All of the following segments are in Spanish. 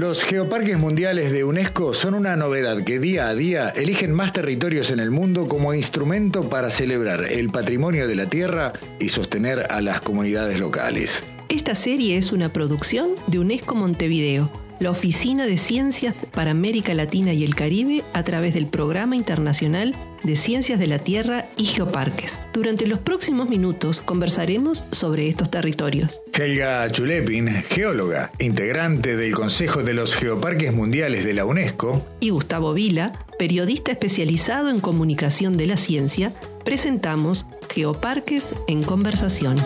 Los geoparques mundiales de UNESCO son una novedad que día a día eligen más territorios en el mundo como instrumento para celebrar el patrimonio de la tierra y sostener a las comunidades locales. Esta serie es una producción de UNESCO Montevideo la Oficina de Ciencias para América Latina y el Caribe a través del Programa Internacional de Ciencias de la Tierra y Geoparques. Durante los próximos minutos conversaremos sobre estos territorios. Helga Chulepin, geóloga, integrante del Consejo de los Geoparques Mundiales de la UNESCO, y Gustavo Vila, periodista especializado en comunicación de la ciencia, presentamos Geoparques en Conversación.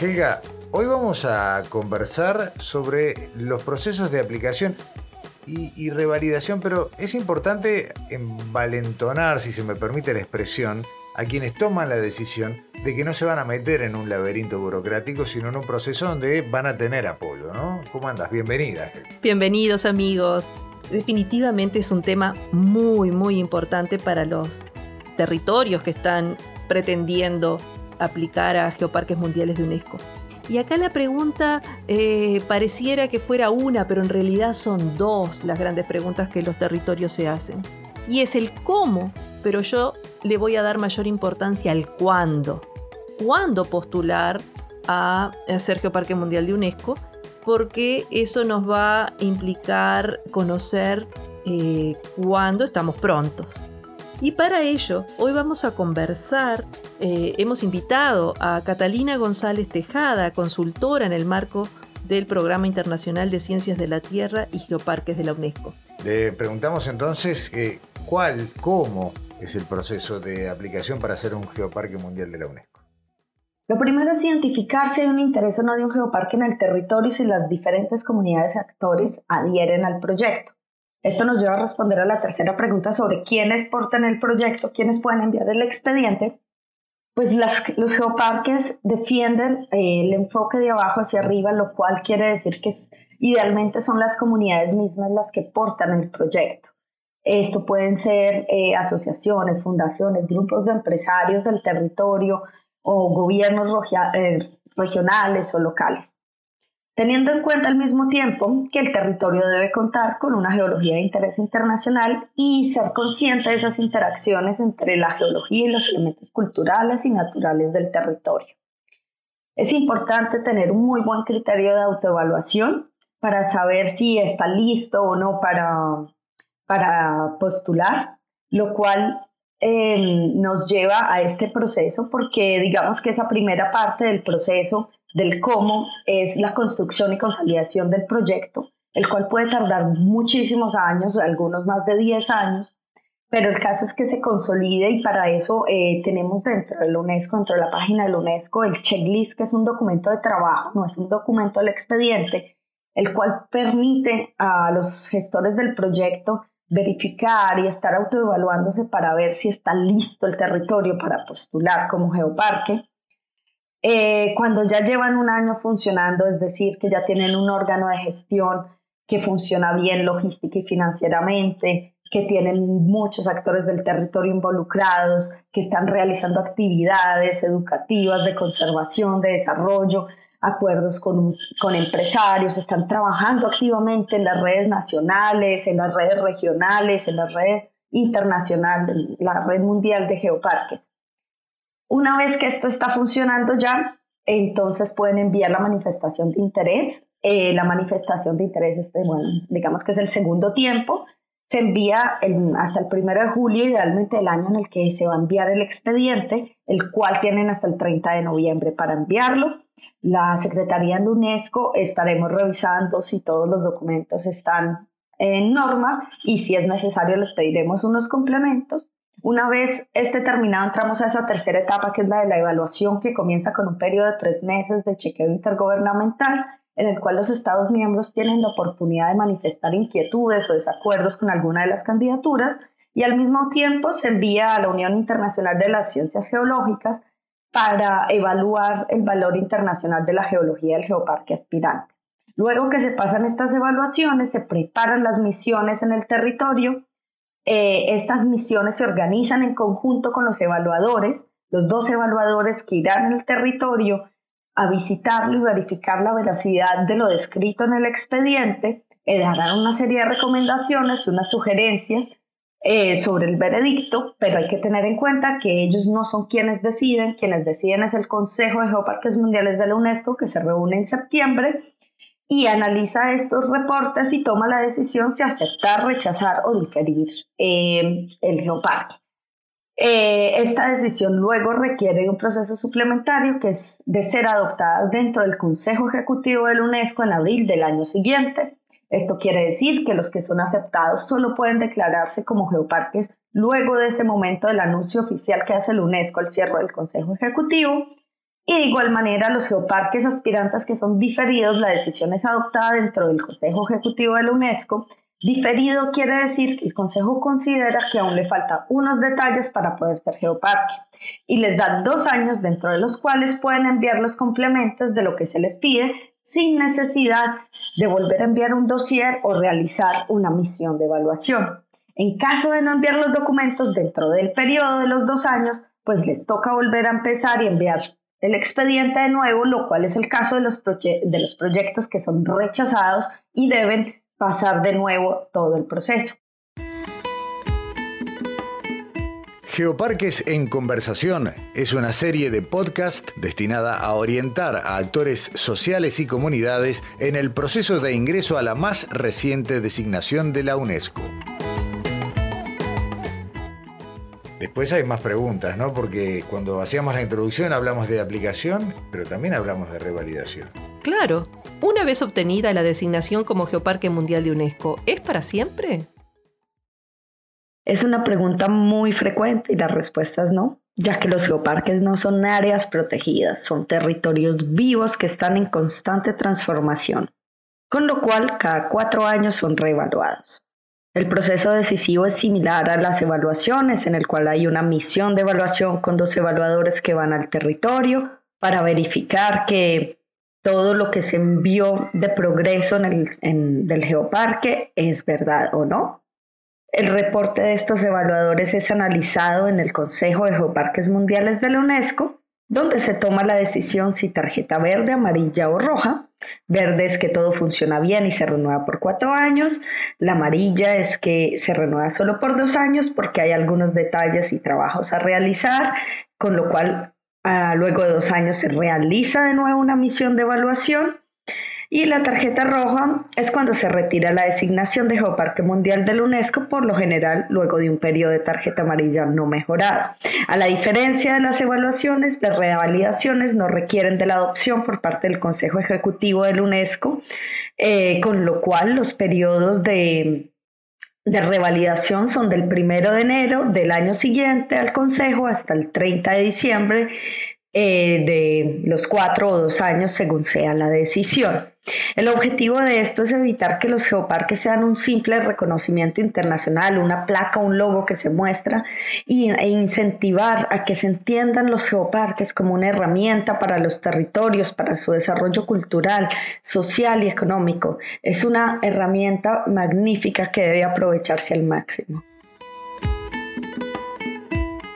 Helga, Hoy vamos a conversar sobre los procesos de aplicación y, revalidación, pero es importante envalentonar, si se me permite la expresión, a quienes toman la decisión de que no se van a meter en un laberinto burocrático, sino en un proceso donde van a tener apoyo, ¿no? ¿Cómo andas? Bienvenida. Bienvenidos amigos. Definitivamente es un tema muy, muy importante para los territorios que están pretendiendo aplicar a Geoparques Mundiales de UNESCO. Y acá la pregunta eh, pareciera que fuera una, pero en realidad son dos las grandes preguntas que los territorios se hacen. Y es el cómo, pero yo le voy a dar mayor importancia al cuándo. ¿Cuándo postular a, Sergio Parque Mundial de UNESCO? Porque eso nos va a implicar conocer eh, cuándo estamos prontos. Y para ello, hoy vamos a conversar, eh, hemos invitado a Catalina González Tejada, consultora en el marco del Programa Internacional de Ciencias de la Tierra y Geoparques de la UNESCO. Le preguntamos entonces eh, cuál, cómo es el proceso de aplicación para hacer un geoparque mundial de la UNESCO. Lo primero es identificar si hay un interés o no de un geoparque en el territorio y si las diferentes comunidades actores adhieren al proyecto. Esto nos lleva a responder a la tercera pregunta sobre quiénes portan el proyecto, quiénes pueden enviar el expediente. Pues los geoparques defienden eh, el enfoque de abajo hacia arriba, lo cual quiere decir que idealmente son las comunidades mismas las que portan el proyecto. Esto pueden ser eh, asociaciones, fundaciones, grupos de empresarios del territorio o gobiernos eh, regionales o locales teniendo en cuenta al mismo tiempo que el territorio debe contar con una geología de interés internacional y ser consciente de esas interacciones entre la geología y los elementos culturales y naturales del territorio. Es importante tener un muy buen criterio de autoevaluación para saber si está listo o no para, para postular, lo cual eh, nos lleva a este proceso porque digamos que esa primera parte del proceso del cómo es la construcción y consolidación del proyecto, el cual puede tardar muchísimos años, algunos más de 10 años, pero el caso es que se consolide y para eso eh, tenemos dentro de la UNESCO, dentro de la página de la UNESCO, el checklist, que es un documento de trabajo, no es un documento del expediente, el cual permite a los gestores del proyecto verificar y estar autoevaluándose para ver si está listo el territorio para postular como geoparque eh, cuando ya llevan un año funcionando, es decir, que ya tienen un órgano de gestión que funciona bien logística y financieramente, que tienen muchos actores del territorio involucrados, que están realizando actividades educativas de conservación, de desarrollo, acuerdos con, con empresarios, están trabajando activamente en las redes nacionales, en las redes regionales, en la red internacional, la red mundial de geoparques. Una vez que esto está funcionando ya, entonces pueden enviar la manifestación de interés. Eh, la manifestación de interés, este, bueno, digamos que es el segundo tiempo, se envía hasta el primero de julio, idealmente el año en el que se va a enviar el expediente, el cual tienen hasta el 30 de noviembre para enviarlo. La Secretaría de UNESCO estaremos revisando si todos los documentos están en norma y si es necesario les pediremos unos complementos una vez este terminado, entramos a esa tercera etapa, que es la de la evaluación, que comienza con un periodo de tres meses de chequeo intergubernamental, en el cual los Estados miembros tienen la oportunidad de manifestar inquietudes o desacuerdos con alguna de las candidaturas, y al mismo tiempo se envía a la Unión Internacional de las Ciencias Geológicas para evaluar el valor internacional de la geología del geoparque aspirante. Luego que se pasan estas evaluaciones, se preparan las misiones en el territorio eh, estas misiones se organizan en conjunto con los evaluadores, los dos evaluadores que irán al territorio a visitarlo y verificar la veracidad de lo descrito en el expediente, eh, darán una serie de recomendaciones, unas sugerencias eh, sobre el veredicto, pero hay que tener en cuenta que ellos no son quienes deciden, quienes deciden es el Consejo de Geoparques Mundiales de la UNESCO que se reúne en septiembre y analiza estos reportes y toma la decisión si aceptar, rechazar o diferir eh, el geoparque. Eh, esta decisión luego requiere de un proceso suplementario que es de ser adoptada dentro del Consejo Ejecutivo de la UNESCO en abril del año siguiente. Esto quiere decir que los que son aceptados solo pueden declararse como geoparques luego de ese momento del anuncio oficial que hace la UNESCO al cierre del Consejo Ejecutivo. Y de igual manera, los geoparques aspirantes que son diferidos, la decisión es adoptada dentro del Consejo Ejecutivo de la UNESCO Diferido quiere decir que el Consejo considera que aún le faltan unos detalles para poder ser geoparque y les da dos años dentro de los cuales pueden enviar los complementos de lo que se les pide sin necesidad de volver a enviar un dossier o realizar una misión de evaluación. En caso de no enviar los documentos dentro del periodo de los dos años, pues les toca volver a empezar y enviar el expediente de nuevo, lo cual es el caso de los, de los proyectos que son rechazados y deben pasar de nuevo todo el proceso. Geoparques en Conversación es una serie de podcast destinada a orientar a actores sociales y comunidades en el proceso de ingreso a la más reciente designación de la UNESCO. Después hay más preguntas, ¿no? Porque cuando hacíamos la introducción hablamos de aplicación, pero también hablamos de revalidación. Claro, una vez obtenida la designación como Geoparque Mundial de UNESCO, ¿es para siempre? Es una pregunta muy frecuente y la respuesta es no, ya que los geoparques no son áreas protegidas, son territorios vivos que están en constante transformación, con lo cual cada cuatro años son reevaluados. El proceso decisivo es similar a las evaluaciones, en el cual hay una misión de evaluación con dos evaluadores que van al territorio para verificar que todo lo que se envió de progreso en el, del geoparque es verdad o no. El reporte de estos evaluadores es analizado en el Consejo de Geoparques Mundiales de la UNESCO, donde se toma la decisión si tarjeta verde, amarilla o roja. Verde es que todo funciona bien y se renueva por cuatro años. La amarilla es que se renueva solo por dos años porque hay algunos detalles y trabajos a realizar, con lo cual Ah, luego de dos años se realiza de nuevo una misión de evaluación. Y la tarjeta roja es cuando se retira la designación de Geoparque Mundial de la UNESCO, por lo general luego de un periodo de tarjeta amarilla no mejorado. A la diferencia de las evaluaciones, las revalidaciones no requieren de la adopción por parte del Consejo Ejecutivo de la UNESCO, eh, con lo cual los periodos de de revalidación son del primero de enero del año siguiente al Consejo hasta el 30 de diciembre eh, de los cuatro o dos años según sea la decisión. El objetivo de esto es evitar que los geoparques sean un simple reconocimiento internacional, una placa, un logo que se muestra e incentivar a que se entiendan los geoparques como una herramienta para los territorios, para su desarrollo cultural, social y económico. Es una herramienta magnífica que debe aprovecharse al máximo.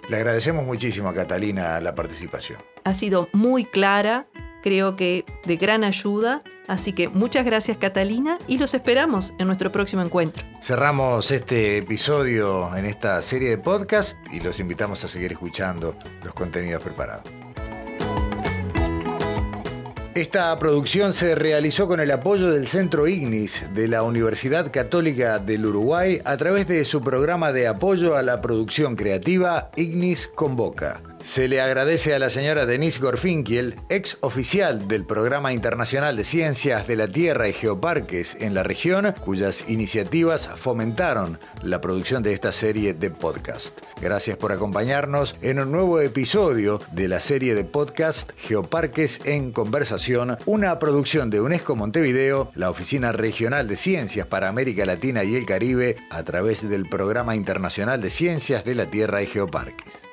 Le agradecemos muchísimo a Catalina la participación. Ha sido muy clara, creo que de gran ayuda. Así que muchas gracias Catalina y los esperamos en nuestro próximo encuentro. Cerramos este episodio en esta serie de podcast y los invitamos a seguir escuchando los contenidos preparados. Esta producción se realizó con el apoyo del Centro Ignis de la Universidad Católica del Uruguay a través de su programa de apoyo a la producción creativa Ignis Convoca. Se le agradece a la señora Denise Gorfinkiel, ex oficial del Programa Internacional de Ciencias de la Tierra y Geoparques en la región, cuyas iniciativas fomentaron la producción de esta serie de podcast. Gracias por acompañarnos en un nuevo episodio de la serie de podcast Geoparques en Conversación, una producción de UNESCO Montevideo, la Oficina Regional de Ciencias para América Latina y el Caribe, a través del Programa Internacional de Ciencias de la Tierra y Geoparques.